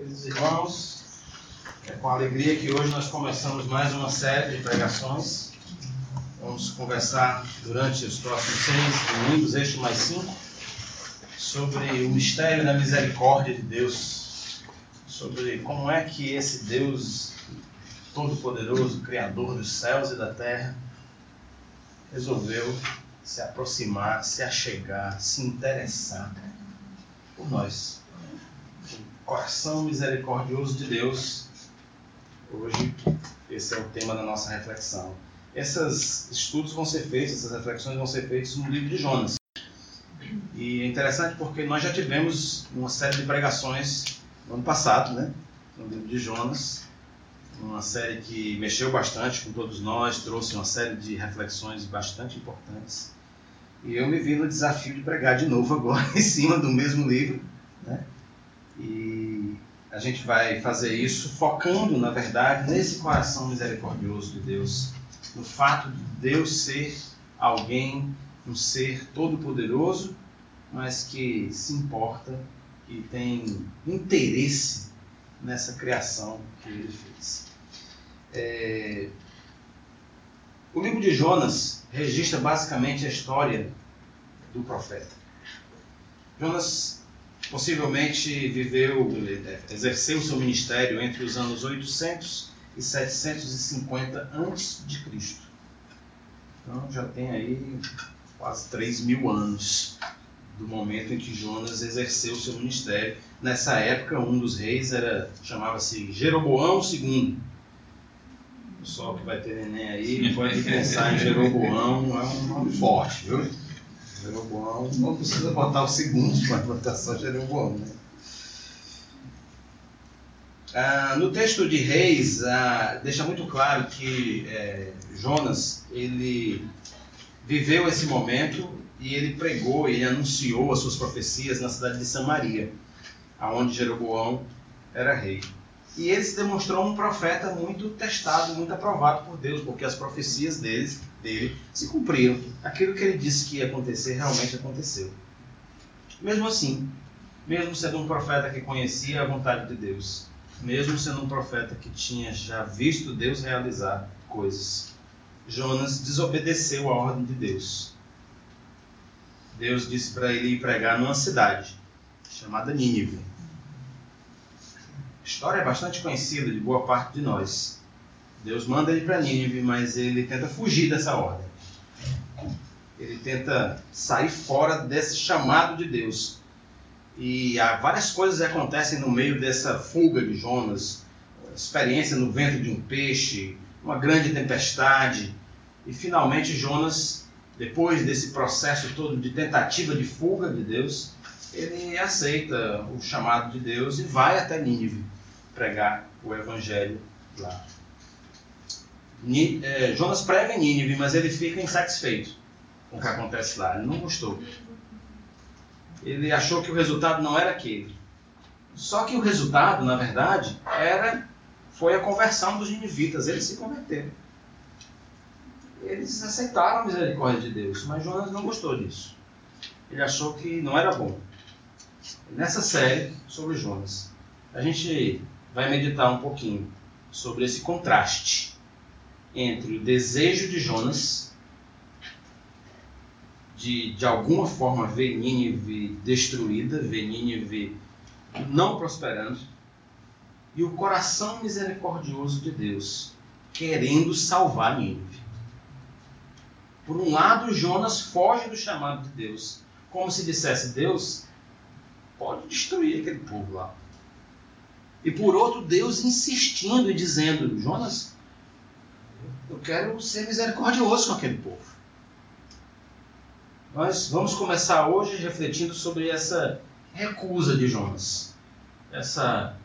Queridos irmãos, é com alegria que hoje nós começamos mais uma série de pregações. Vamos conversar durante os próximos seis domingos, este mais cinco, sobre o mistério da misericórdia de Deus, sobre como é que esse Deus Todo-Poderoso, Criador dos céus e da terra, resolveu se aproximar, se achegar, se interessar por nós. Coração misericordioso de Deus. Hoje, esse é o tema da nossa reflexão. Esses estudos vão ser feitos, essas reflexões vão ser feitas no livro de Jonas. E é interessante porque nós já tivemos uma série de pregações no ano passado, né? No livro de Jonas. Uma série que mexeu bastante com todos nós, trouxe uma série de reflexões bastante importantes. E eu me vi no desafio de pregar de novo agora em cima do mesmo livro. Né? E a gente vai fazer isso focando, na verdade, nesse coração misericordioso de Deus, no fato de Deus ser alguém, um ser todo-poderoso, mas que se importa e tem interesse nessa criação que ele fez. É... O livro de Jonas registra basicamente a história do profeta. Jonas possivelmente viveu, exerceu seu ministério entre os anos 800 e 750 antes de Cristo. Então já tem aí quase 3 mil anos do momento em que Jonas exerceu seu ministério. Nessa época, um dos reis era chamava-se Jeroboão II pessoal que vai ter neném aí pode pensar em Jeroboão, é um nome forte, viu? Jeroboão, não precisa botar o segundo, pode botar só Jeroboão, né? Ah, no texto de Reis, ah, deixa muito claro que é, Jonas ele viveu esse momento e ele pregou, ele anunciou as suas profecias na cidade de Samaria, aonde Jeroboão era rei. E ele se demonstrou um profeta muito testado, muito aprovado por Deus, porque as profecias dele, dele se cumpriram. Aquilo que ele disse que ia acontecer realmente aconteceu. Mesmo assim, mesmo sendo um profeta que conhecia a vontade de Deus, mesmo sendo um profeta que tinha já visto Deus realizar coisas, Jonas desobedeceu a ordem de Deus. Deus disse para ele ir pregar numa cidade chamada Nínive história é bastante conhecida de boa parte de nós. Deus manda ele para Nínive, mas ele tenta fugir dessa ordem. Ele tenta sair fora desse chamado de Deus. E há várias coisas acontecem no meio dessa fuga de Jonas. Experiência no vento de um peixe, uma grande tempestade. E finalmente Jonas, depois desse processo todo de tentativa de fuga de Deus, ele aceita o chamado de Deus e vai até Nínive pregar o evangelho lá. É, Jonas prega em Nínive, mas ele fica insatisfeito com o que acontece lá. Ele não gostou. Ele achou que o resultado não era aquele. Só que o resultado, na verdade, era foi a conversão dos ninivitas. Eles se converteram. Eles aceitaram a misericórdia de Deus, mas Jonas não gostou disso. Ele achou que não era bom. Nessa série sobre Jonas, a gente vai meditar um pouquinho sobre esse contraste entre o desejo de Jonas de, de alguma forma, ver Nínive destruída, ver Nínive não prosperando, e o coração misericordioso de Deus querendo salvar Nínive. Por um lado, Jonas foge do chamado de Deus, como se dissesse: Deus pode destruir aquele povo lá. E por outro, Deus insistindo e dizendo: Jonas, eu quero ser misericordioso com aquele povo. Nós vamos começar hoje refletindo sobre essa recusa de Jonas, essa,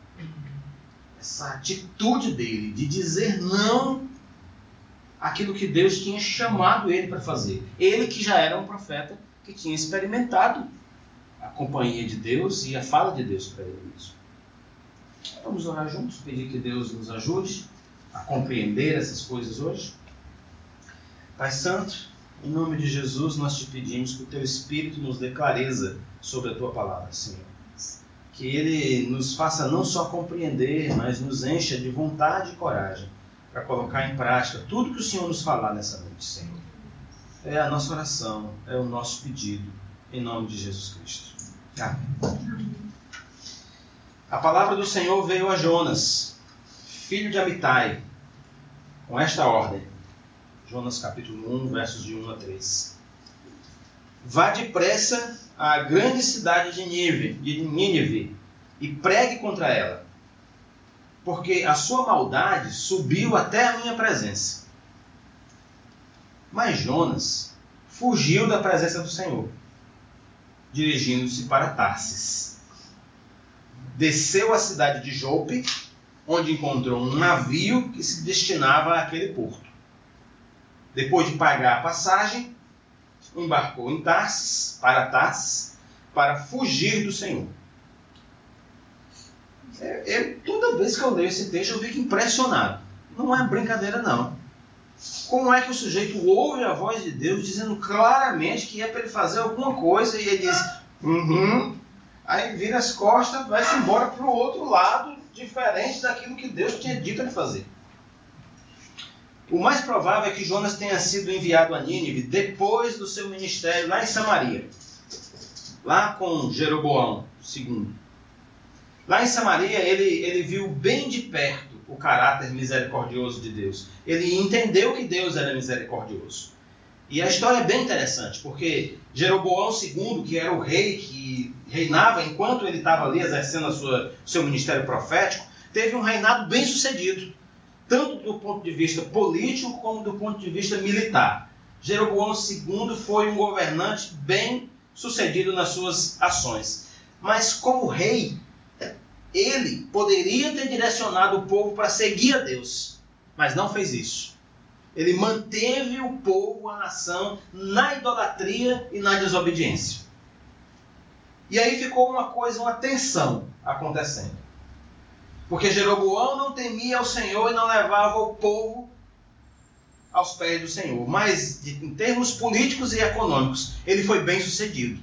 essa atitude dele de dizer não àquilo que Deus tinha chamado ele para fazer. Ele que já era um profeta que tinha experimentado a companhia de Deus e a fala de Deus para ele mesmo. Vamos orar juntos, pedir que Deus nos ajude a compreender essas coisas hoje. Pai Santo, em nome de Jesus, nós te pedimos que o teu Espírito nos dê clareza sobre a tua palavra, Senhor. que ele nos faça não só compreender, mas nos encha de vontade e coragem para colocar em prática tudo que o Senhor nos falar nessa noite, Senhor. É a nossa oração, é o nosso pedido, em nome de Jesus Cristo. Amém. A palavra do Senhor veio a Jonas, filho de Amitai, com esta ordem. Jonas capítulo 1, versos de 1 a 3. Vá depressa à grande cidade de Nínive, e pregue contra ela, porque a sua maldade subiu até a minha presença. Mas Jonas fugiu da presença do Senhor, dirigindo-se para Tarsis. Desceu à cidade de Jope, onde encontrou um navio que se destinava àquele porto. Depois de pagar a passagem, embarcou em Tarsis, para Tarsis, para fugir do Senhor. É, eu, toda vez que eu leio esse texto, eu fico impressionado. Não é brincadeira, não. Como é que o sujeito ouve a voz de Deus dizendo claramente que é para ele fazer alguma coisa e ele diz, uhum, aí vira as costas, vai-se embora para o outro lado, diferente daquilo que Deus tinha dito ele fazer. O mais provável é que Jonas tenha sido enviado a Nínive depois do seu ministério lá em Samaria, lá com Jeroboão II. Lá em Samaria, ele, ele viu bem de perto o caráter misericordioso de Deus. Ele entendeu que Deus era misericordioso. E a história é bem interessante, porque Jeroboão II, que era o rei que reinava enquanto ele estava ali exercendo sua, seu ministério profético, teve um reinado bem sucedido tanto do ponto de vista político como do ponto de vista militar. Jeroboão II foi um governante bem sucedido nas suas ações. Mas como rei, ele poderia ter direcionado o povo para seguir a Deus, mas não fez isso. Ele manteve o povo, a nação, na idolatria e na desobediência. E aí ficou uma coisa, uma tensão acontecendo. Porque Jeroboão não temia ao Senhor e não levava o povo aos pés do Senhor. Mas, em termos políticos e econômicos, ele foi bem sucedido.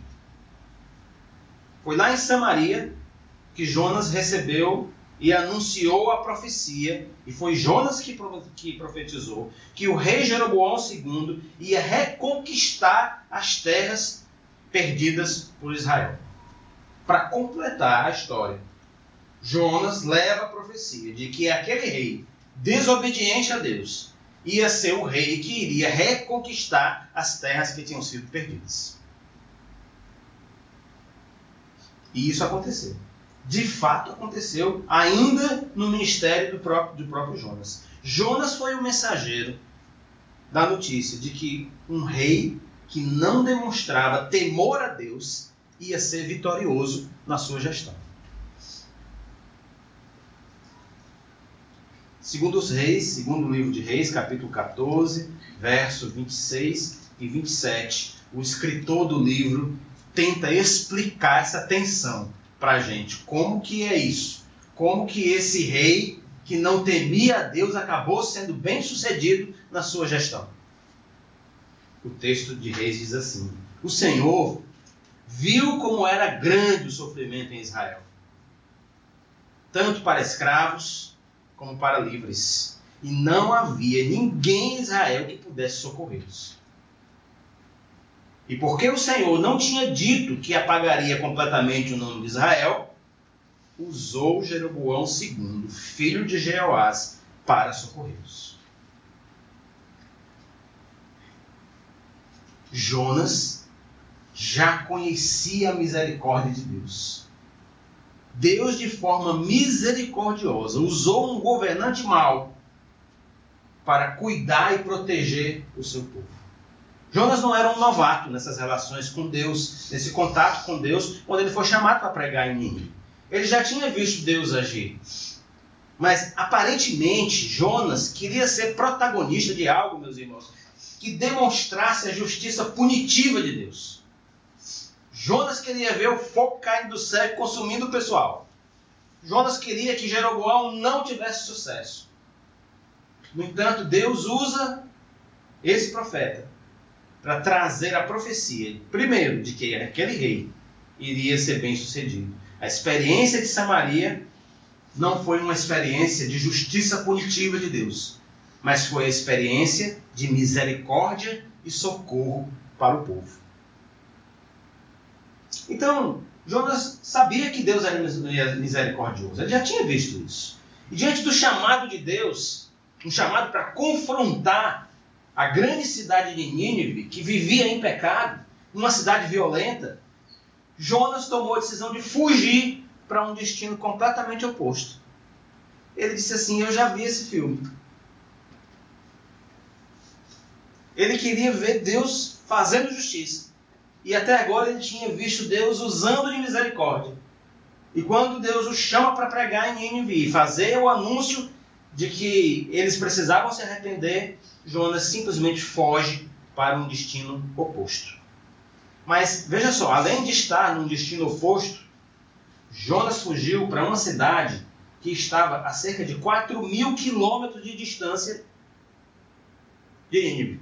Foi lá em Samaria que Jonas recebeu e anunciou a profecia, e foi Jonas que, profetizou, que o rei Jeroboão II ia reconquistar as terras perdidas por Israel. Para completar a história. Jonas leva a profecia de que aquele rei, desobediente a Deus, ia ser o rei que iria reconquistar as terras que tinham sido perdidas. E isso aconteceu. De fato aconteceu ainda no ministério do próprio, do próprio Jonas. Jonas foi o mensageiro da notícia de que um rei que não demonstrava temor a Deus ia ser vitorioso na sua gestão. Segundo os Reis, segundo o livro de Reis, capítulo 14, verso 26 e 27, o escritor do livro tenta explicar essa tensão para a gente. Como que é isso? Como que esse rei que não temia a Deus acabou sendo bem sucedido na sua gestão? O texto de Reis diz assim: O Senhor viu como era grande o sofrimento em Israel, tanto para escravos como para livres. E não havia ninguém em Israel que pudesse socorrê-los. E porque o Senhor não tinha dito que apagaria completamente o nome de Israel, usou Jeroboão II, filho de Jeoás, para socorrê-los. Jonas já conhecia a misericórdia de Deus. Deus, de forma misericordiosa, usou um governante mau para cuidar e proteger o seu povo. Jonas não era um novato nessas relações com Deus, nesse contato com Deus, quando ele foi chamado para pregar em Nínive. Ele já tinha visto Deus agir. Mas aparentemente Jonas queria ser protagonista de algo, meus irmãos, que demonstrasse a justiça punitiva de Deus. Jonas queria ver o fogo caindo do céu e consumindo o pessoal. Jonas queria que Jeroboão não tivesse sucesso. No entanto, Deus usa esse profeta para trazer a profecia, primeiro, de que aquele rei iria ser bem sucedido. A experiência de Samaria não foi uma experiência de justiça punitiva de Deus, mas foi a experiência de misericórdia e socorro para o povo. Então, Jonas sabia que Deus era misericordioso, ele já tinha visto isso. E diante do chamado de Deus, um chamado para confrontar a grande cidade de Nínive, que vivia em pecado, uma cidade violenta, Jonas tomou a decisão de fugir para um destino completamente oposto. Ele disse assim: Eu já vi esse filme. Ele queria ver Deus fazendo justiça. E até agora ele tinha visto Deus usando de misericórdia. E quando Deus o chama para pregar em Nínive e fazer o anúncio de que eles precisavam se arrepender, Jonas simplesmente foge para um destino oposto. Mas veja só, além de estar num destino oposto, Jonas fugiu para uma cidade que estava a cerca de 4 mil quilômetros de distância de Nínive,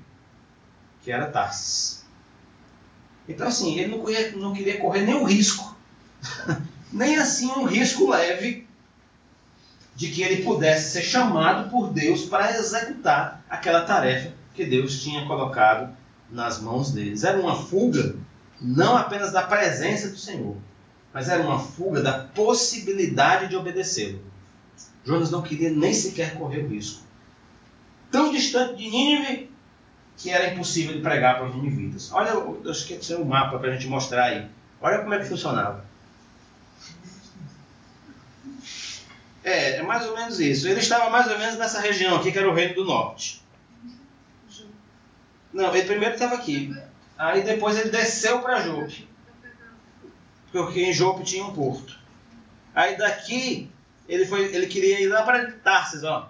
que era Tarsis. Então, assim, ele não queria, não queria correr nenhum risco, nem assim um risco leve de que ele pudesse ser chamado por Deus para executar aquela tarefa que Deus tinha colocado nas mãos deles. Era uma fuga não apenas da presença do Senhor, mas era uma fuga da possibilidade de obedecê-lo. Jonas não queria nem sequer correr o risco. Tão distante de Nínive que era impossível de pregar para os ninivitas. Olha, eu esqueci o mapa para a gente mostrar aí. Olha como é que funcionava. É, é mais ou menos isso. Ele estava mais ou menos nessa região aqui, que era o Reino do Norte. Não, ele primeiro estava aqui. Aí depois ele desceu para Jope. Porque em Jope tinha um porto. Aí daqui ele, foi, ele queria ir lá para Tarsis, ó.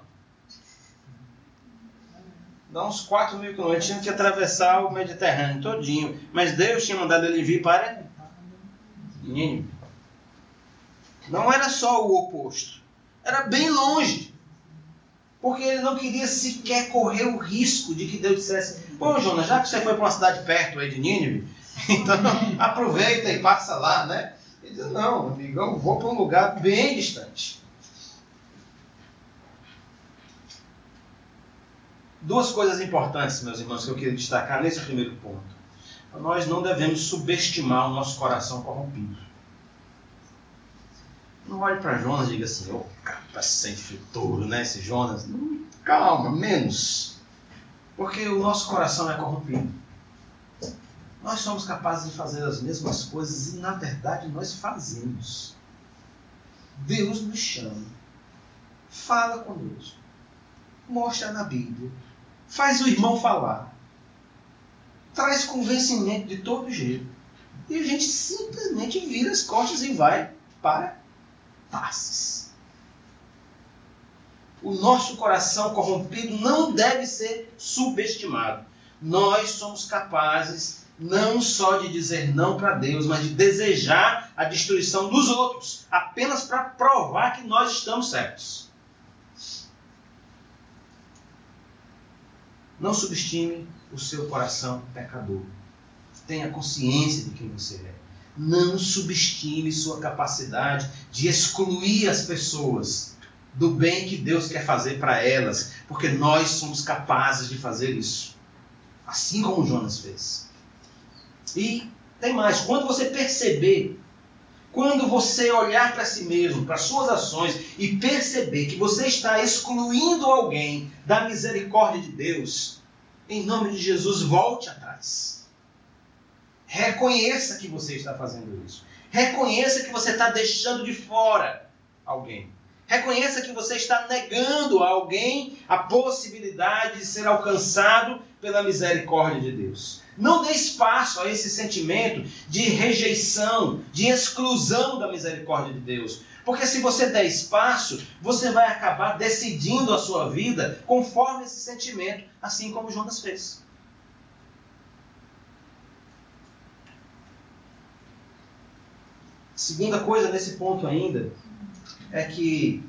Dá uns 4 mil quilômetros, tinha que atravessar o Mediterrâneo todinho. Mas Deus tinha mandado ele vir para Nínive. Não era só o oposto. Era bem longe. Porque ele não queria sequer correr o risco de que Deus dissesse: Pô, Jonas, já que você foi para uma cidade perto aí de Nínive, então aproveita e passa lá, né? Ele disse: Não, amigo, eu vou para um lugar bem distante. Duas coisas importantes, meus irmãos, que eu queria destacar nesse primeiro ponto. Nós não devemos subestimar o nosso coração corrompido. Não olhe para Jonas e diga assim, ô oh, capa sem futuro, né, esse Jonas? calma, menos. Porque o nosso coração é corrompido. Nós somos capazes de fazer as mesmas coisas e, na verdade, nós fazemos. Deus nos chama. Fala conosco. Mostra na Bíblia. Faz o irmão falar. Traz convencimento de todo jeito. E a gente simplesmente vira as costas e vai para O nosso coração corrompido não deve ser subestimado. Nós somos capazes não só de dizer não para Deus, mas de desejar a destruição dos outros, apenas para provar que nós estamos certos. Não subestime o seu coração pecador. Tenha consciência de quem você é. Não subestime sua capacidade de excluir as pessoas do bem que Deus quer fazer para elas, porque nós somos capazes de fazer isso. Assim como Jonas fez. E tem mais, quando você perceber, quando você olhar para si mesmo, para suas ações e perceber que você está excluindo alguém da misericórdia de Deus, em nome de Jesus, volte atrás. Reconheça que você está fazendo isso. Reconheça que você está deixando de fora alguém. Reconheça que você está negando a alguém a possibilidade de ser alcançado pela misericórdia de Deus. Não dê espaço a esse sentimento de rejeição, de exclusão da misericórdia de Deus. Porque se você der espaço, você vai acabar decidindo a sua vida conforme esse sentimento, assim como Jonas fez. Segunda coisa nesse ponto ainda é que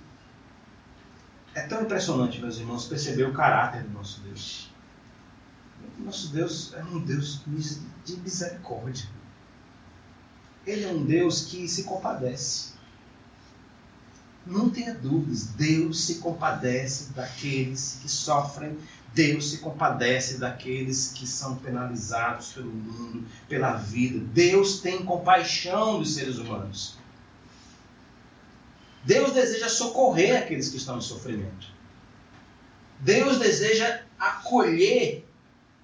é tão impressionante, meus irmãos, perceber o caráter do nosso Deus. Nosso Deus é um Deus de misericórdia. Ele é um Deus que se compadece. Não tenha dúvidas, Deus se compadece daqueles que sofrem, Deus se compadece daqueles que são penalizados pelo mundo, pela vida. Deus tem compaixão dos seres humanos. Deus deseja socorrer aqueles que estão em sofrimento. Deus deseja acolher.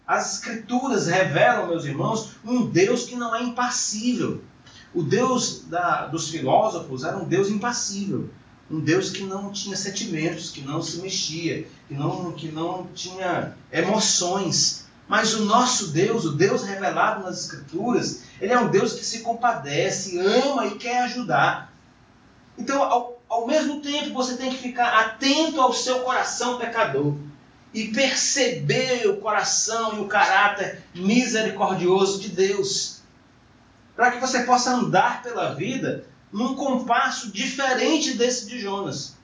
As Escrituras revelam, meus irmãos, um Deus que não é impassível. O Deus da, dos filósofos era um Deus impassível. Um Deus que não tinha sentimentos, que não se mexia, que não, que não tinha emoções. Mas o nosso Deus, o Deus revelado nas Escrituras, ele é um Deus que se compadece, ama e quer ajudar. Então, ao, ao mesmo tempo, você tem que ficar atento ao seu coração pecador e perceber o coração e o caráter misericordioso de Deus. Para que você possa andar pela vida num compasso diferente desse de Jonas,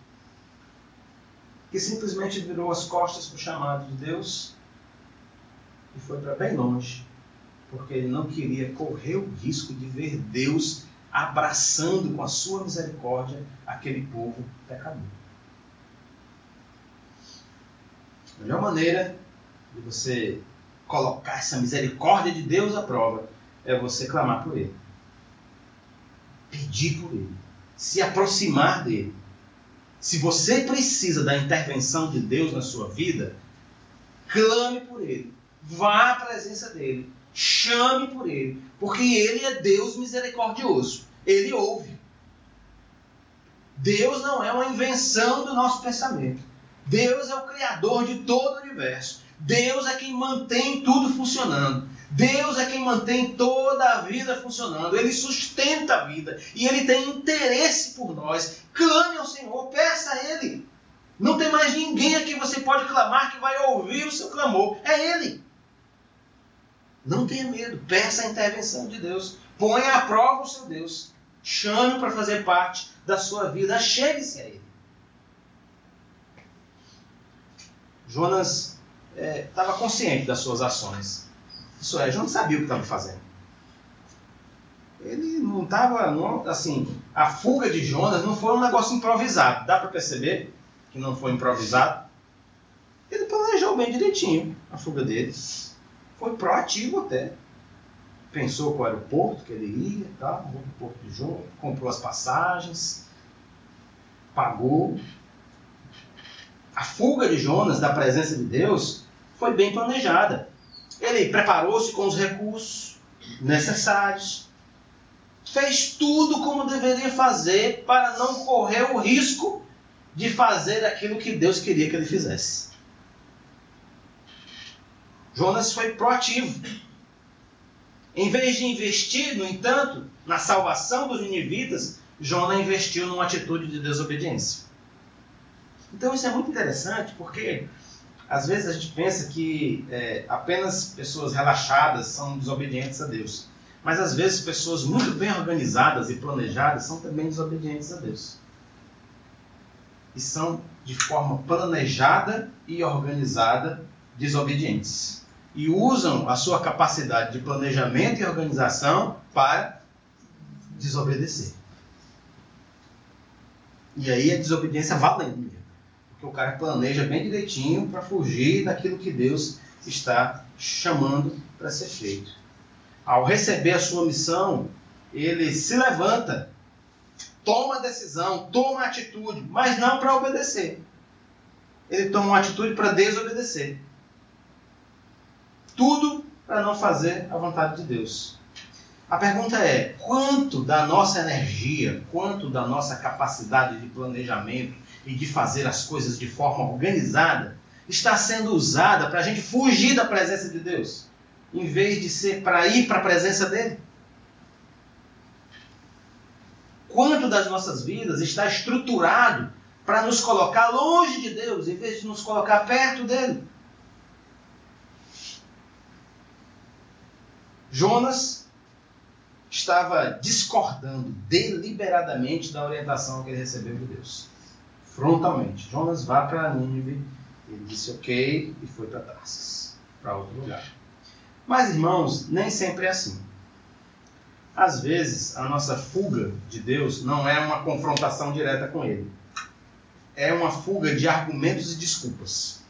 que simplesmente virou as costas para o chamado de Deus e foi para bem longe, porque ele não queria correr o risco de ver Deus abraçando com a sua misericórdia aquele povo pecador. A melhor maneira de você colocar essa misericórdia de Deus à prova é você clamar por Ele pedir por ele, se aproximar dele. Se você precisa da intervenção de Deus na sua vida, clame por ele, vá à presença dele, chame por ele, porque ele é Deus misericordioso. Ele ouve. Deus não é uma invenção do nosso pensamento. Deus é o criador de todo o universo. Deus é quem mantém tudo funcionando. Deus é quem mantém toda a vida funcionando. Ele sustenta a vida e ele tem interesse por nós. Clame ao Senhor, peça a Ele. Não tem mais ninguém a quem você pode clamar que vai ouvir o seu clamor. É Ele. Não tenha medo, peça a intervenção de Deus. Ponha à prova o seu Deus. Chame para fazer parte da sua vida. Chegue-se a Ele. Jonas estava é, consciente das suas ações. É, João sabia o que estava fazendo. Ele não estava, assim, a fuga de Jonas não foi um negócio improvisado. Dá para perceber que não foi improvisado? Ele planejou bem direitinho a fuga deles. Foi proativo até. Pensou qual era o porto que ele ia, tá? o porto de Jonas, comprou as passagens, pagou. A fuga de Jonas da presença de Deus foi bem planejada. Ele preparou-se com os recursos necessários, fez tudo como deveria fazer para não correr o risco de fazer aquilo que Deus queria que ele fizesse. Jonas foi proativo. Em vez de investir, no entanto, na salvação dos ninivitas, Jonas investiu numa atitude de desobediência. Então isso é muito interessante porque às vezes a gente pensa que é, apenas pessoas relaxadas são desobedientes a Deus. Mas às vezes pessoas muito bem organizadas e planejadas são também desobedientes a Deus. E são de forma planejada e organizada desobedientes. E usam a sua capacidade de planejamento e organização para desobedecer. E aí a desobediência valendo o cara planeja bem direitinho para fugir daquilo que Deus está chamando para ser feito. Ao receber a sua missão, ele se levanta, toma decisão, toma atitude, mas não para obedecer. Ele toma uma atitude para desobedecer. Tudo para não fazer a vontade de Deus. A pergunta é: quanto da nossa energia, quanto da nossa capacidade de planejamento, e de fazer as coisas de forma organizada está sendo usada para a gente fugir da presença de Deus, em vez de ser para ir para a presença dele? Quanto das nossas vidas está estruturado para nos colocar longe de Deus, em vez de nos colocar perto dele? Jonas estava discordando deliberadamente da orientação que ele recebeu de Deus frontalmente. Jonas vá para Nínive. Ele disse ok e foi para Tarsis, para outro lugar. Mas, irmãos, nem sempre é assim. Às vezes, a nossa fuga de Deus não é uma confrontação direta com Ele. é uma fuga de argumentos e desculpas.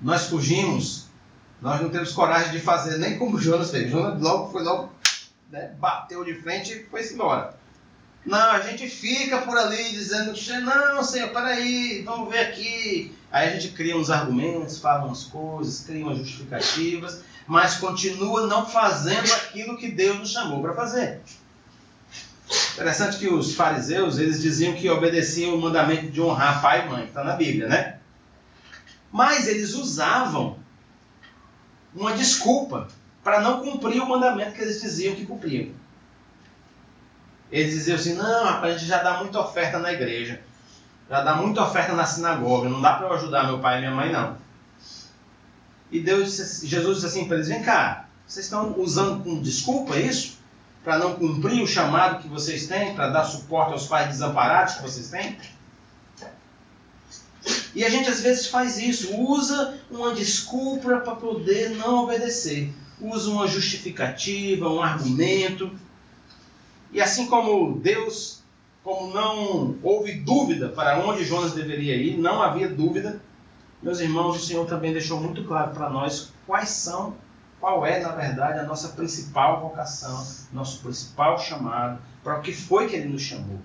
Nós fugimos, nós não temos coragem de fazer nem como Jonas fez. Jonas logo foi logo, né, bateu de frente e foi embora. Não, a gente fica por ali dizendo, não, senhor, peraí, vamos ver aqui. Aí a gente cria uns argumentos, fala umas coisas, cria umas justificativas, mas continua não fazendo aquilo que Deus nos chamou para fazer. Interessante que os fariseus, eles diziam que obedeciam o mandamento de honrar pai e mãe, que está na Bíblia, né? Mas eles usavam uma desculpa para não cumprir o mandamento que eles diziam que cumpriam. Eles diziam assim: não, rapaz, a gente já dá muita oferta na igreja, já dá muita oferta na sinagoga, não dá para eu ajudar meu pai e minha mãe, não. E Deus, Jesus disse assim para eles: vem cá, vocês estão usando com desculpa isso? Para não cumprir o chamado que vocês têm, para dar suporte aos pais desamparados que vocês têm? E a gente às vezes faz isso, usa uma desculpa para poder não obedecer. Usa uma justificativa, um argumento. E assim como Deus, como não houve dúvida para onde Jonas deveria ir, não havia dúvida, meus irmãos, o Senhor também deixou muito claro para nós quais são, qual é, na verdade, a nossa principal vocação, nosso principal chamado, para o que foi que Ele nos chamou.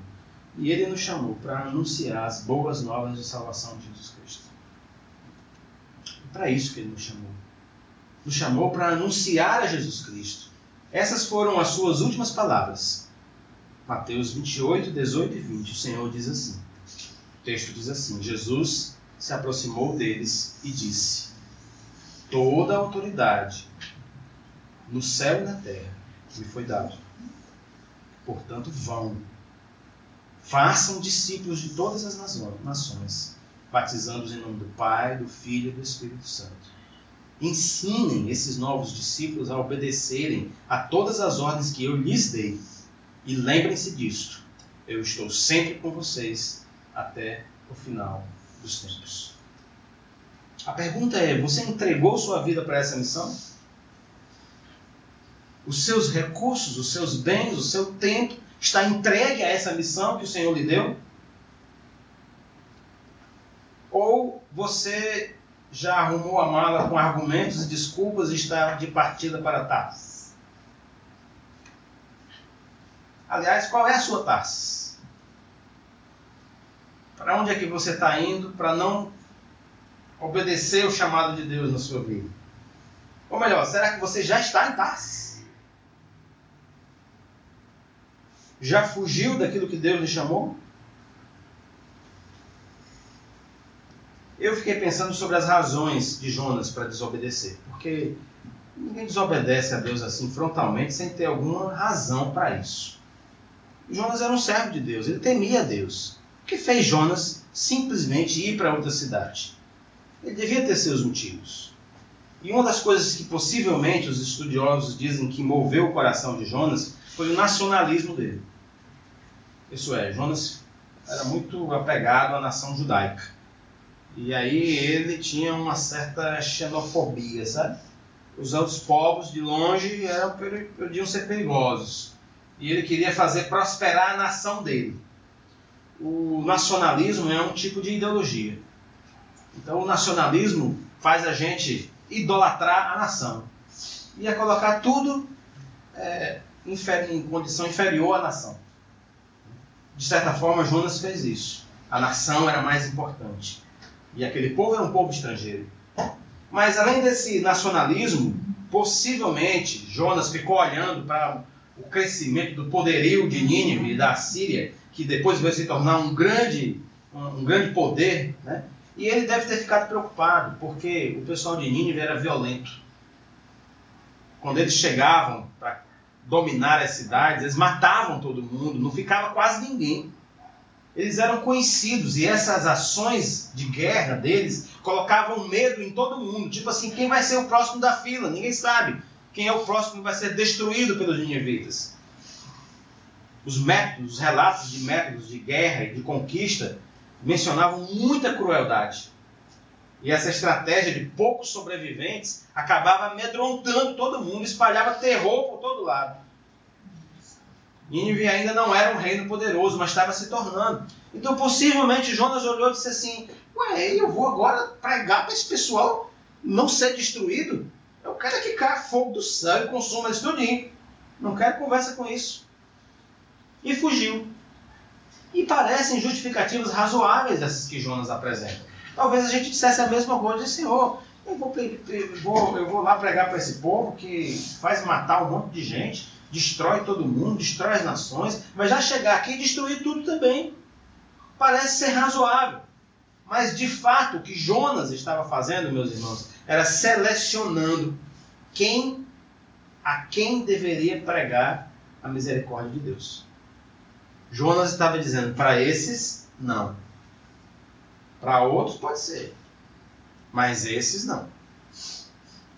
E ele nos chamou para anunciar as boas novas de salvação de Jesus Cristo. Para isso que ele nos chamou. Nos chamou para anunciar a Jesus Cristo. Essas foram as suas últimas palavras. Mateus 28, 18 e 20. O Senhor diz assim. O texto diz assim: Jesus se aproximou deles e disse: Toda a autoridade no céu e na terra me foi dada. Portanto, vão Façam discípulos de todas as nações, batizando-os em nome do Pai, do Filho e do Espírito Santo. Ensinem esses novos discípulos a obedecerem a todas as ordens que eu lhes dei. E lembrem-se disto: eu estou sempre com vocês até o final dos tempos. A pergunta é: você entregou sua vida para essa missão? Os seus recursos, os seus bens, o seu tempo Está entregue a essa missão que o Senhor lhe deu? Ou você já arrumou a mala com argumentos e desculpas e está de partida para Tarsis? Aliás, qual é a sua Tarsis? Para onde é que você está indo para não obedecer o chamado de Deus na sua vida? Ou melhor, será que você já está em Tarsis? Já fugiu daquilo que Deus lhe chamou? Eu fiquei pensando sobre as razões de Jonas para desobedecer, porque ninguém desobedece a Deus assim frontalmente sem ter alguma razão para isso. Jonas era um servo de Deus, ele temia Deus. O que fez Jonas simplesmente ir para outra cidade? Ele devia ter seus motivos. E uma das coisas que possivelmente os estudiosos dizem que moveu o coração de Jonas foi o nacionalismo dele. Isso é, Jonas era muito apegado à nação judaica. E aí ele tinha uma certa xenofobia, sabe? Os outros povos de longe eram, podiam ser perigosos. E ele queria fazer prosperar a nação dele. O nacionalismo é um tipo de ideologia. Então o nacionalismo faz a gente idolatrar a nação. E a colocar tudo é, em condição inferior à nação. De certa forma, Jonas fez isso. A nação era mais importante. E aquele povo era um povo estrangeiro. Mas além desse nacionalismo, possivelmente Jonas ficou olhando para o crescimento do poderio de Nínive e da Síria, que depois vai se tornar um grande, um grande poder, né? E ele deve ter ficado preocupado, porque o pessoal de Nínive era violento. Quando eles chegavam para dominar as cidades, eles matavam todo mundo, não ficava quase ninguém. Eles eram conhecidos e essas ações de guerra deles colocavam medo em todo mundo. Tipo assim, quem vai ser o próximo da fila? Ninguém sabe. Quem é o próximo vai ser destruído pelos ninivitas? Os métodos, os relatos de métodos de guerra e de conquista mencionavam muita crueldade. E essa estratégia de poucos sobreviventes acabava amedrontando todo mundo, espalhava terror por todo lado. Nínive ainda não era um reino poderoso, mas estava se tornando. Então, possivelmente, Jonas olhou e disse assim: Ué, eu vou agora pregar para esse pessoal não ser destruído? Eu quero que caia fogo do céu e consuma eles tudinho. Não quero conversa com isso. E fugiu. E parecem justificativas razoáveis essas que Jonas apresenta. Talvez a gente dissesse a mesma coisa, Senhor, eu vou, vou, eu vou lá pregar para esse povo que faz matar um monte de gente, destrói todo mundo, destrói as nações, mas já chegar aqui e destruir tudo também. Parece ser razoável. Mas de fato, o que Jonas estava fazendo, meus irmãos, era selecionando quem a quem deveria pregar a misericórdia de Deus. Jonas estava dizendo para esses, não. Para outros pode ser. Mas esses não.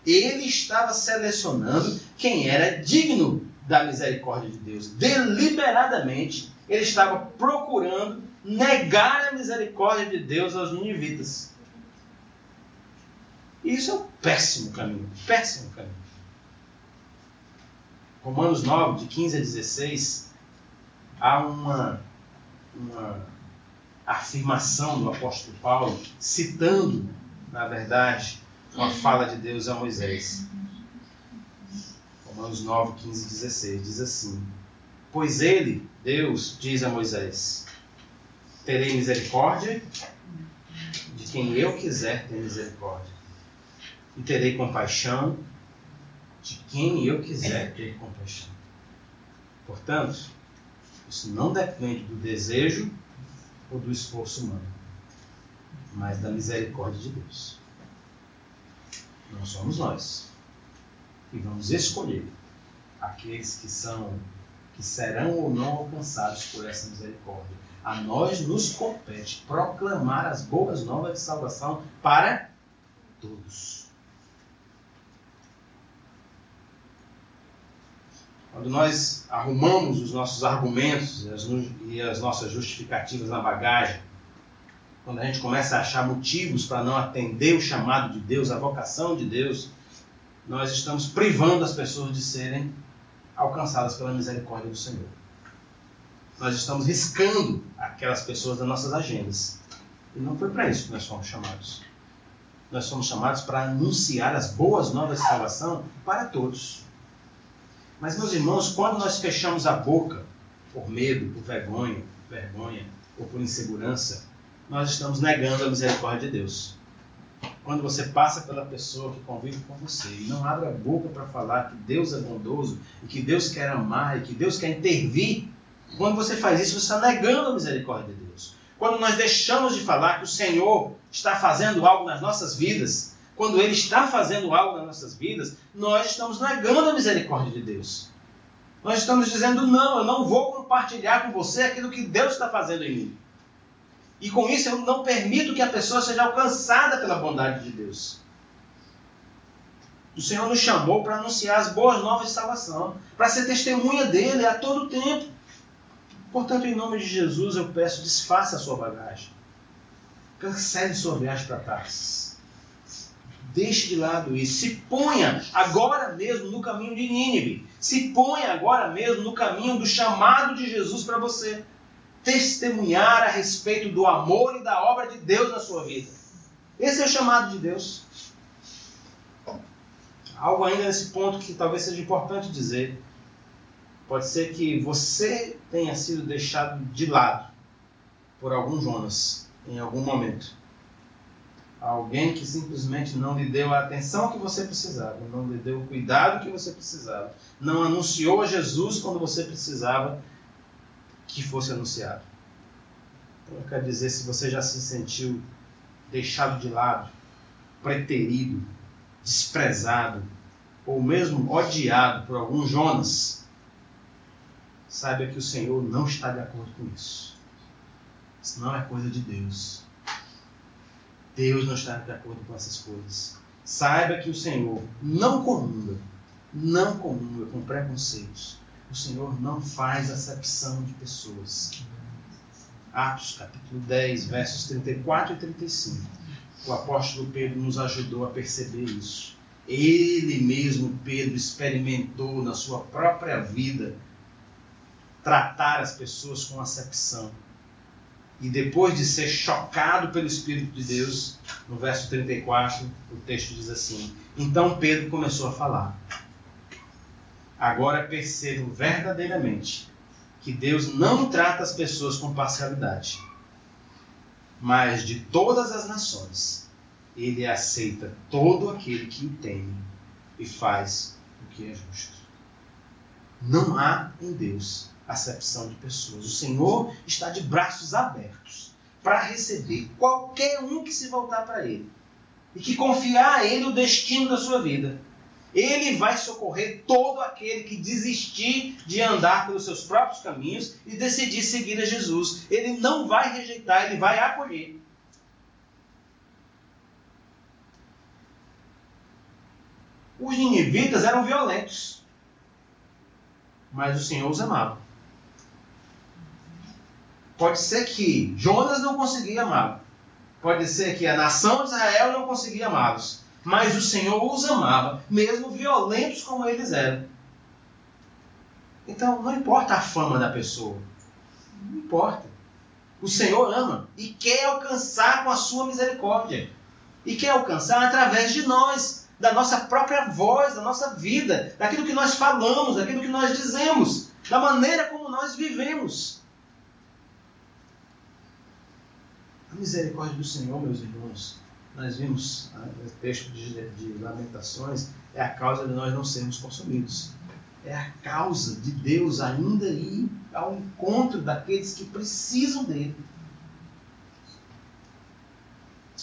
Ele estava selecionando quem era digno da misericórdia de Deus. Deliberadamente, ele estava procurando negar a misericórdia de Deus aos ninivitas. Isso é um péssimo caminho, péssimo caminho. Romanos 9, de 15 a 16, há uma, uma afirmação do apóstolo Paulo, citando, na verdade, uma fala de Deus a Moisés. Romanos 9, 15 e 16 diz assim: Pois ele, Deus, diz a Moisés: Terei misericórdia de quem eu quiser ter misericórdia, e terei compaixão de quem eu quiser ter compaixão. Portanto, isso não depende do desejo ou do esforço humano, mas da misericórdia de Deus. Não somos nós que vamos escolher aqueles que são que serão ou não alcançados por essa misericórdia. A nós nos compete proclamar as boas novas de salvação para todos. Quando nós arrumamos os nossos argumentos e as, as nossas justificativas na bagagem, quando a gente começa a achar motivos para não atender o chamado de Deus, a vocação de Deus, nós estamos privando as pessoas de serem alcançadas pela misericórdia do Senhor. Nós estamos riscando aquelas pessoas das nossas agendas. E não foi para isso que nós fomos chamados. Nós somos chamados para anunciar as boas novas de salvação para todos. Mas, meus irmãos, quando nós fechamos a boca por medo, por vergonha, vergonha ou por insegurança, nós estamos negando a misericórdia de Deus. Quando você passa pela pessoa que convive com você e não abre a boca para falar que Deus é bondoso e que Deus quer amar e que Deus quer intervir, quando você faz isso, você está negando a misericórdia de Deus. Quando nós deixamos de falar que o Senhor está fazendo algo nas nossas vidas quando Ele está fazendo algo nas nossas vidas, nós estamos negando a misericórdia de Deus. Nós estamos dizendo, não, eu não vou compartilhar com você aquilo que Deus está fazendo em mim. E com isso eu não permito que a pessoa seja alcançada pela bondade de Deus. O Senhor nos chamou para anunciar as boas novas de salvação, para ser testemunha dele a todo tempo. Portanto, em nome de Jesus, eu peço, desfaça a sua bagagem. Cancele sua viagem para Tarsis. Deixe de lado isso. Se ponha agora mesmo no caminho de Nínive. Se ponha agora mesmo no caminho do chamado de Jesus para você. Testemunhar a respeito do amor e da obra de Deus na sua vida. Esse é o chamado de Deus. Algo ainda nesse ponto que talvez seja importante dizer. Pode ser que você tenha sido deixado de lado por algum Jonas em algum momento. Alguém que simplesmente não lhe deu a atenção que você precisava, não lhe deu o cuidado que você precisava, não anunciou a Jesus quando você precisava que fosse anunciado. Então, eu quero dizer, se você já se sentiu deixado de lado, preterido, desprezado, ou mesmo odiado por algum Jonas, saiba que o Senhor não está de acordo com isso. Isso não é coisa de Deus. Deus não está de acordo com essas coisas. Saiba que o Senhor não comunga, não comunga com preconceitos. O Senhor não faz acepção de pessoas. Atos capítulo 10, versos 34 e 35. O apóstolo Pedro nos ajudou a perceber isso. Ele mesmo, Pedro, experimentou na sua própria vida tratar as pessoas com acepção. E depois de ser chocado pelo Espírito de Deus, no verso 34, o texto diz assim: Então Pedro começou a falar. Agora percebo verdadeiramente que Deus não trata as pessoas com parcialidade, mas de todas as nações, ele aceita todo aquele que o teme e faz o que é justo. Não há em Deus acepção de pessoas. O Senhor está de braços abertos para receber qualquer um que se voltar para Ele e que confiar a Ele o destino da sua vida. Ele vai socorrer todo aquele que desistir de andar pelos seus próprios caminhos e decidir seguir a Jesus. Ele não vai rejeitar, ele vai acolher. Os ninivitas eram violentos, mas o Senhor os amava. Pode ser que Jonas não conseguia amá-lo. Pode ser que a nação de Israel não conseguia amá-los. Mas o Senhor os amava, mesmo violentos como eles eram. Então, não importa a fama da pessoa. Não importa. O Senhor ama e quer alcançar com a sua misericórdia. E quer alcançar através de nós, da nossa própria voz, da nossa vida, daquilo que nós falamos, daquilo que nós dizemos, da maneira como nós vivemos. A misericórdia do Senhor, meus irmãos, nós vimos ah, no texto de, de Lamentações, é a causa de nós não sermos consumidos. É a causa de Deus ainda ir ao encontro daqueles que precisam dele.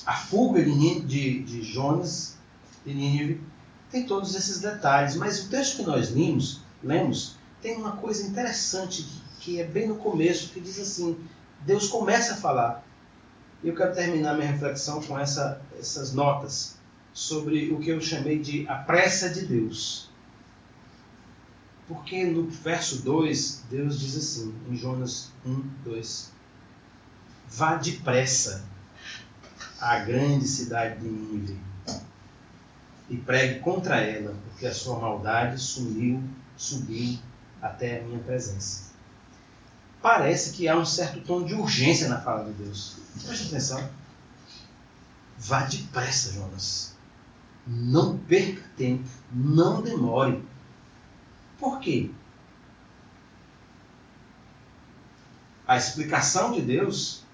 A fuga de, de, de Jonas de Nínive tem todos esses detalhes, mas o texto que nós limos, lemos tem uma coisa interessante que é bem no começo, que diz assim: Deus começa a falar e eu quero terminar minha reflexão com essa, essas notas sobre o que eu chamei de a pressa de Deus. Porque no verso 2, Deus diz assim, em Jonas 1, 2: Vá depressa à grande cidade de Nínive e pregue contra ela, porque a sua maldade sumiu, subiu até a minha presença parece que há um certo tom de urgência na fala de Deus. Preste atenção. Vá depressa, Jonas. Não perca tempo. Não demore. Por quê? A explicação de Deus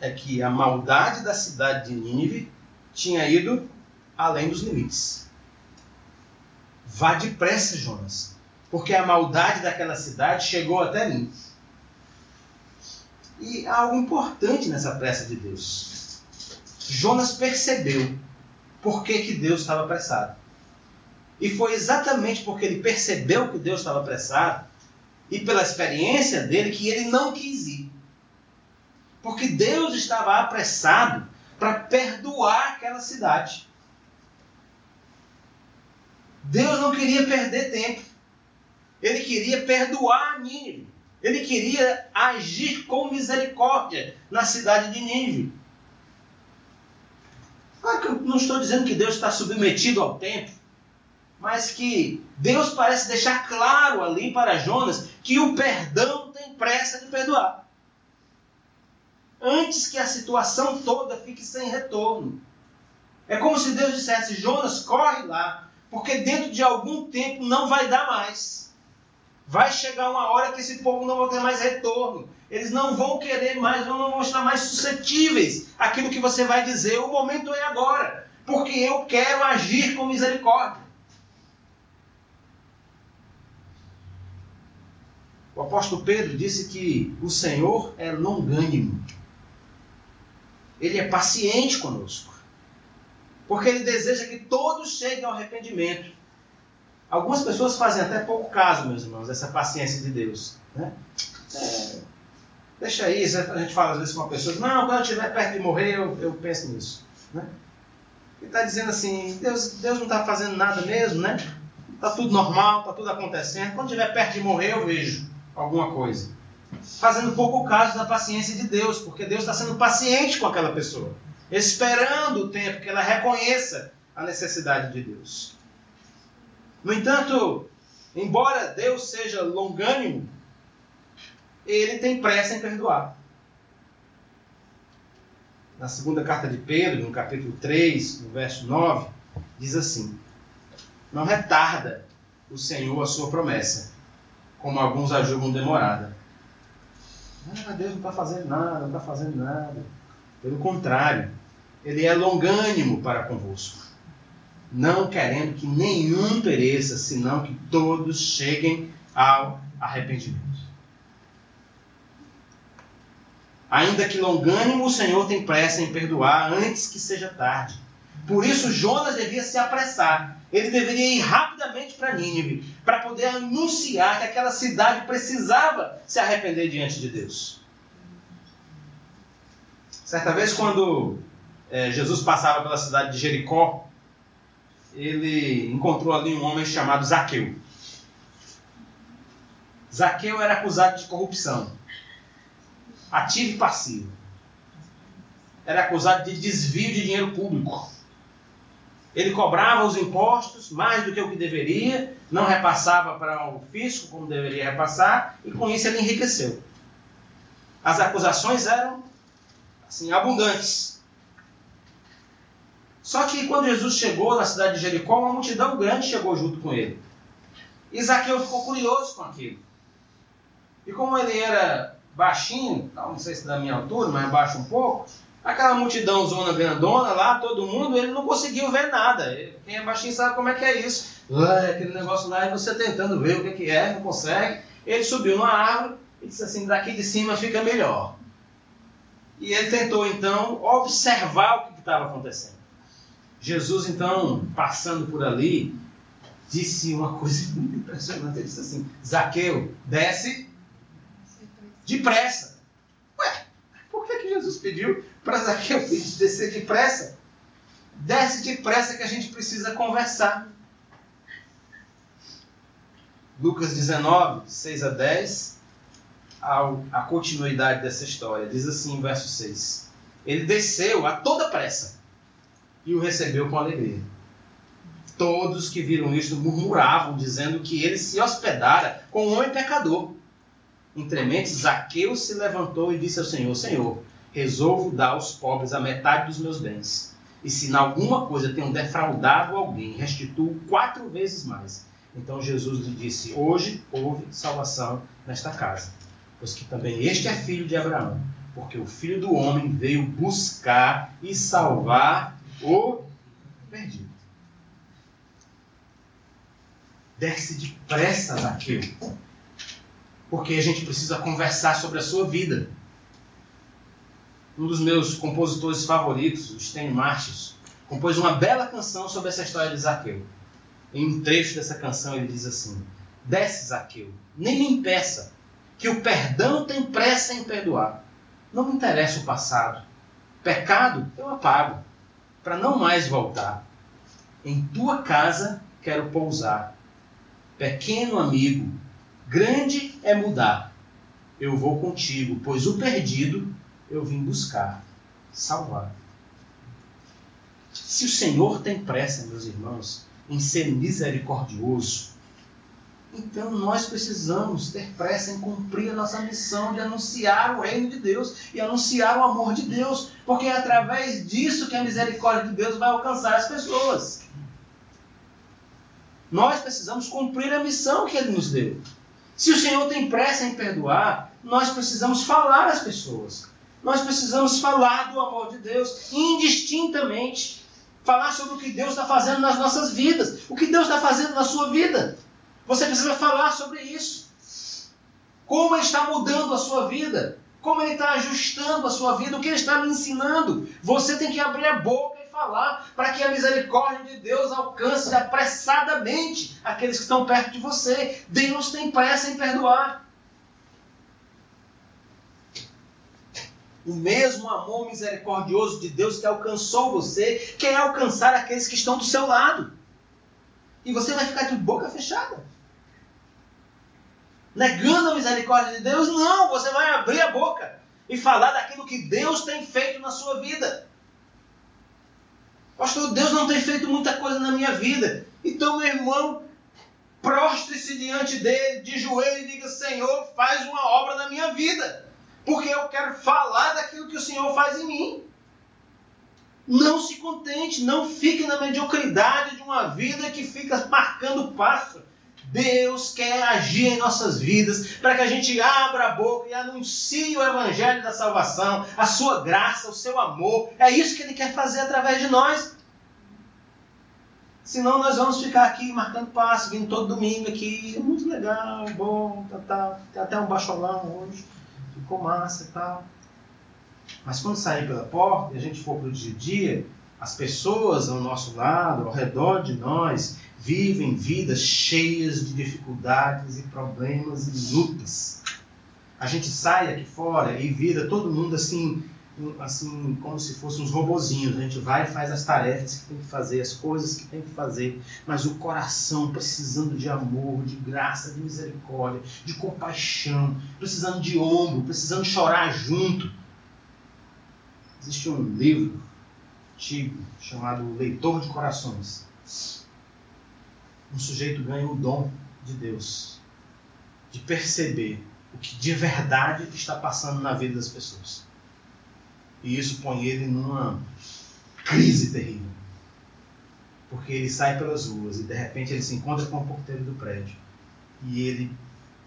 é que a maldade da cidade de Nínive tinha ido além dos limites. Vá depressa, Jonas, porque a maldade daquela cidade chegou até mim. E há algo importante nessa pressa de Deus. Jonas percebeu por que, que Deus estava apressado. E foi exatamente porque ele percebeu que Deus estava apressado e pela experiência dele que ele não quis ir. Porque Deus estava apressado para perdoar aquela cidade. Deus não queria perder tempo. Ele queria perdoar Nínive. Ele queria agir com misericórdia na cidade de Nínive. não estou dizendo que Deus está submetido ao tempo, mas que Deus parece deixar claro ali para Jonas que o perdão tem pressa de perdoar. Antes que a situação toda fique sem retorno. É como se Deus dissesse: Jonas, corre lá, porque dentro de algum tempo não vai dar mais. Vai chegar uma hora que esse povo não vai ter mais retorno. Eles não vão querer mais, não vão estar mais suscetíveis àquilo que você vai dizer. O momento é agora, porque eu quero agir com misericórdia. O apóstolo Pedro disse que o Senhor é longânimo. Ele é paciente conosco. Porque ele deseja que todos cheguem ao arrependimento. Algumas pessoas fazem até pouco caso, meus irmãos, dessa paciência de Deus. Né? É, deixa aí, a gente fala às vezes com uma pessoa, não, quando eu estiver perto de morrer, eu, eu penso nisso. Né? Ele está dizendo assim, Deus, Deus não está fazendo nada mesmo, né? Está tudo normal, está tudo acontecendo. Quando estiver perto de morrer, eu vejo alguma coisa. Fazendo pouco caso da paciência de Deus, porque Deus está sendo paciente com aquela pessoa, esperando o tempo que ela reconheça a necessidade de Deus. No entanto, embora Deus seja longânimo, ele tem pressa em perdoar. Na segunda carta de Pedro, no capítulo 3, no verso 9, diz assim: Não retarda o Senhor a sua promessa, como alguns a julgam demorada. Ah, Deus não está fazendo nada, não está fazendo nada. Pelo contrário, Ele é longânimo para convosco, não querendo que nenhum pereça, senão que todos cheguem ao arrependimento. Ainda que longânimo, o Senhor tem pressa em perdoar antes que seja tarde. Por isso, Jonas devia se apressar. Ele deveria ir rapidamente para Nínive, para poder anunciar que aquela cidade precisava se arrepender diante de Deus. Certa vez, quando é, Jesus passava pela cidade de Jericó, ele encontrou ali um homem chamado Zaqueu. Zaqueu era acusado de corrupção, ativo e passivo. Era acusado de desvio de dinheiro público. Ele cobrava os impostos mais do que o que deveria, não repassava para o fisco como deveria repassar, e com isso ele enriqueceu. As acusações eram assim, abundantes. Só que quando Jesus chegou na cidade de Jericó, uma multidão grande chegou junto com ele. E Zaqueu ficou curioso com aquilo. E como ele era baixinho, não sei se da minha altura, mas baixo um pouco, aquela multidão zona grandona lá, todo mundo, ele não conseguiu ver nada. Quem é baixinho sabe como é que é isso. aquele negócio lá e você tentando ver o que é, não consegue. Ele subiu numa árvore e disse assim, daqui de cima fica melhor. E ele tentou então observar o que estava acontecendo. Jesus então, passando por ali, disse uma coisa muito impressionante. Ele disse assim: Zaqueu, desce depressa. Ué, por que, que Jesus pediu para Zaqueu descer depressa? Desce depressa que a gente precisa conversar. Lucas 19, 6 a 10, a continuidade dessa história. Diz assim, verso 6. Ele desceu a toda pressa e o recebeu com alegria. Todos que viram isto murmuravam, dizendo que ele se hospedara com um homem pecador. Entremente, Zaqueu se levantou e disse ao Senhor: Senhor, resolvo dar aos pobres a metade dos meus bens. E se em alguma coisa tenho defraudado alguém, restituo quatro vezes mais. Então Jesus lhe disse: Hoje houve salvação nesta casa, pois que também este é filho de Abraão, porque o filho do homem veio buscar e salvar o perdido. Desce depressa, Zaqueu porque a gente precisa conversar sobre a sua vida. Um dos meus compositores favoritos, o Sten Marches, compôs uma bela canção sobre essa história de Zaqueu. Em um trecho dessa canção ele diz assim: Desce, Zaqueu, nem me impeça, que o perdão tem pressa em perdoar. Não me interessa o passado. Pecado eu apago, para não mais voltar. Em tua casa quero pousar. Pequeno amigo, Grande é mudar. Eu vou contigo, pois o perdido eu vim buscar, salvar. Se o Senhor tem pressa, meus irmãos, em ser misericordioso, então nós precisamos ter pressa em cumprir a nossa missão de anunciar o reino de Deus e anunciar o amor de Deus, porque é através disso que a misericórdia de Deus vai alcançar as pessoas. Nós precisamos cumprir a missão que Ele nos deu. Se o Senhor tem pressa em perdoar, nós precisamos falar às pessoas. Nós precisamos falar do amor de Deus indistintamente. Falar sobre o que Deus está fazendo nas nossas vidas, o que Deus está fazendo na sua vida. Você precisa falar sobre isso. Como Ele está mudando a sua vida, como Ele está ajustando a sua vida, o que Ele está me ensinando. Você tem que abrir a boca falar para que a misericórdia de Deus alcance apressadamente aqueles que estão perto de você. Deus tem pressa em perdoar. O mesmo amor misericordioso de Deus que alcançou você, quer alcançar aqueles que estão do seu lado. E você vai ficar de boca fechada. Negando a misericórdia de Deus? Não, você vai abrir a boca e falar daquilo que Deus tem feito na sua vida. Pastor, Deus não tem feito muita coisa na minha vida. Então, meu irmão, prostre-se diante dele, de joelho, e diga: Senhor, faz uma obra na minha vida, porque eu quero falar daquilo que o Senhor faz em mim. Não se contente, não fique na mediocridade de uma vida que fica marcando passo. Deus quer agir em nossas vidas para que a gente abra a boca e anuncie o evangelho da salvação, a sua graça, o seu amor. É isso que ele quer fazer através de nós. Senão nós vamos ficar aqui marcando passo, vindo todo domingo aqui. Muito legal, bom, tá, tá, tem até um baixolão hoje. Ficou massa e tal. Mas quando sair pela porta e a gente for para o dia a dia, as pessoas ao nosso lado, ao redor de nós, vivem vidas cheias de dificuldades e problemas e lutas. A gente sai aqui fora e vira todo mundo assim, assim como se fossem uns robozinhos. A gente vai e faz as tarefas que tem que fazer, as coisas que tem que fazer, mas o coração precisando de amor, de graça, de misericórdia, de compaixão, precisando de ombro, precisando chorar junto. Existe um livro antigo chamado Leitor de Corações um sujeito ganha o dom de Deus de perceber o que de verdade está passando na vida das pessoas. E isso põe ele numa crise terrível. Porque ele sai pelas ruas e de repente ele se encontra com o porteiro do prédio. E ele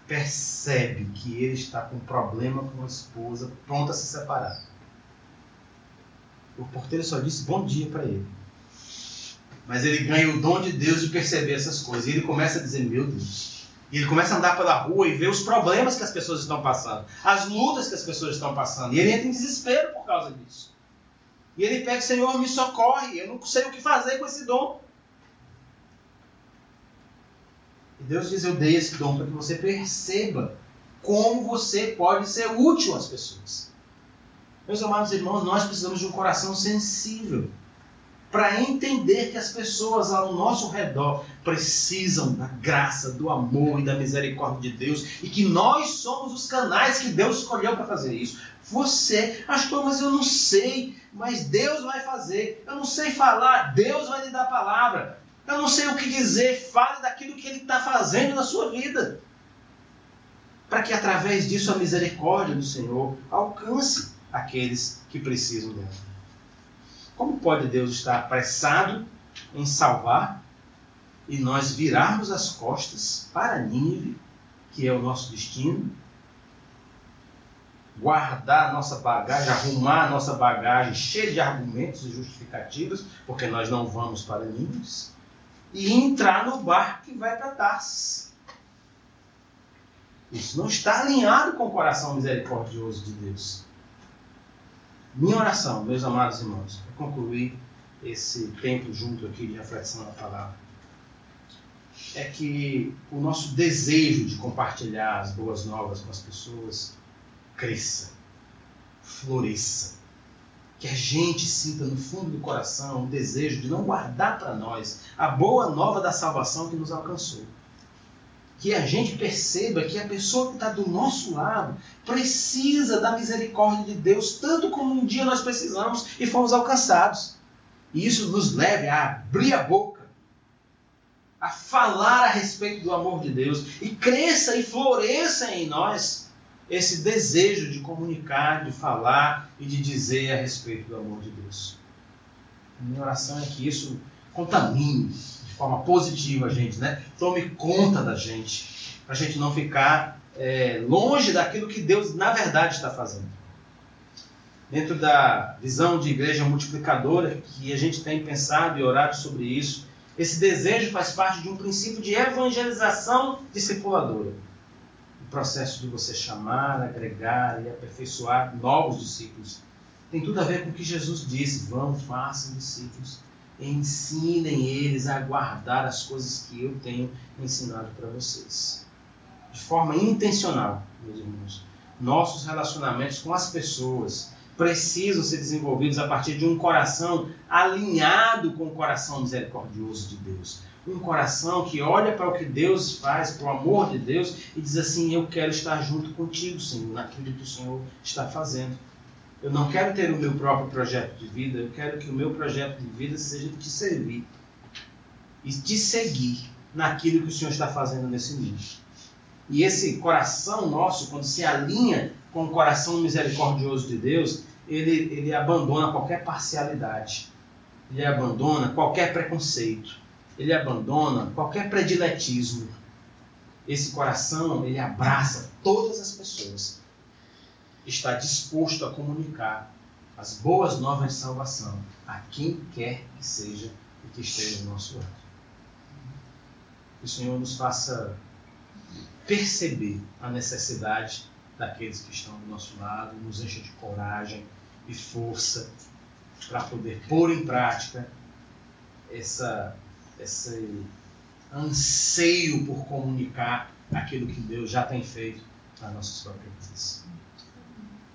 percebe que ele está com um problema com a esposa, pronta a se separar. O porteiro só disse bom dia para ele. Mas ele ganha o dom de Deus de perceber essas coisas. E ele começa a dizer: Meu Deus. E ele começa a andar pela rua e ver os problemas que as pessoas estão passando, as lutas que as pessoas estão passando. E ele entra em desespero por causa disso. E ele pede: Senhor, me socorre. Eu não sei o que fazer com esse dom. E Deus diz: Eu dei esse dom para que você perceba como você pode ser útil às pessoas. Meus amados irmãos, nós precisamos de um coração sensível para entender que as pessoas ao nosso redor precisam da graça, do amor e da misericórdia de Deus e que nós somos os canais que Deus escolheu para fazer isso. Você, pastor, mas eu não sei, mas Deus vai fazer. Eu não sei falar, Deus vai lhe dar a palavra. Eu não sei o que dizer, fale daquilo que Ele está fazendo na sua vida. Para que através disso a misericórdia do Senhor alcance aqueles que precisam dela. Como pode Deus estar apressado em salvar e nós virarmos as costas para Nínive, que é o nosso destino, guardar nossa bagagem, arrumar nossa bagagem cheia de argumentos e justificativas, porque nós não vamos para Nínive, e entrar no barco que vai para Tarsis. Isso não está alinhado com o coração misericordioso de Deus. Minha oração, meus amados irmãos, para concluir esse tempo junto aqui de reflexão da palavra, é que o nosso desejo de compartilhar as boas novas com as pessoas cresça, floresça. Que a gente sinta no fundo do coração o desejo de não guardar para nós a boa nova da salvação que nos alcançou que a gente perceba que a pessoa que está do nosso lado precisa da misericórdia de Deus, tanto como um dia nós precisamos e fomos alcançados. E isso nos leve a abrir a boca, a falar a respeito do amor de Deus e cresça e floresça em nós esse desejo de comunicar, de falar e de dizer a respeito do amor de Deus. A minha oração é que isso contamine forma positiva a gente, né? Tome conta da gente, para a gente não ficar é, longe daquilo que Deus na verdade está fazendo. Dentro da visão de igreja multiplicadora, que a gente tem pensado e orado sobre isso, esse desejo faz parte de um princípio de evangelização discipuladora. O processo de você chamar, agregar e aperfeiçoar novos discípulos. Tem tudo a ver com o que Jesus disse: vão, façam discípulos ensinem eles a guardar as coisas que eu tenho ensinado para vocês. De forma intencional, meus irmãos. Nossos relacionamentos com as pessoas precisam ser desenvolvidos a partir de um coração alinhado com o coração misericordioso de Deus. Um coração que olha para o que Deus faz, para o amor de Deus, e diz assim: Eu quero estar junto contigo, Senhor, naquilo que o Senhor está fazendo. Eu não quero ter o meu próprio projeto de vida, eu quero que o meu projeto de vida seja te servir e te seguir naquilo que o Senhor está fazendo nesse mundo. E esse coração nosso, quando se alinha com o coração misericordioso de Deus, ele, ele abandona qualquer parcialidade, ele abandona qualquer preconceito, ele abandona qualquer prediletismo. Esse coração, ele abraça todas as pessoas, está disposto a comunicar as boas novas de salvação a quem quer que seja e que esteja no nosso lado. Que o Senhor nos faça perceber a necessidade daqueles que estão do nosso lado, nos encha de coragem e força para poder pôr em prática essa, esse anseio por comunicar aquilo que Deus já tem feito nas nossas próprias vidas.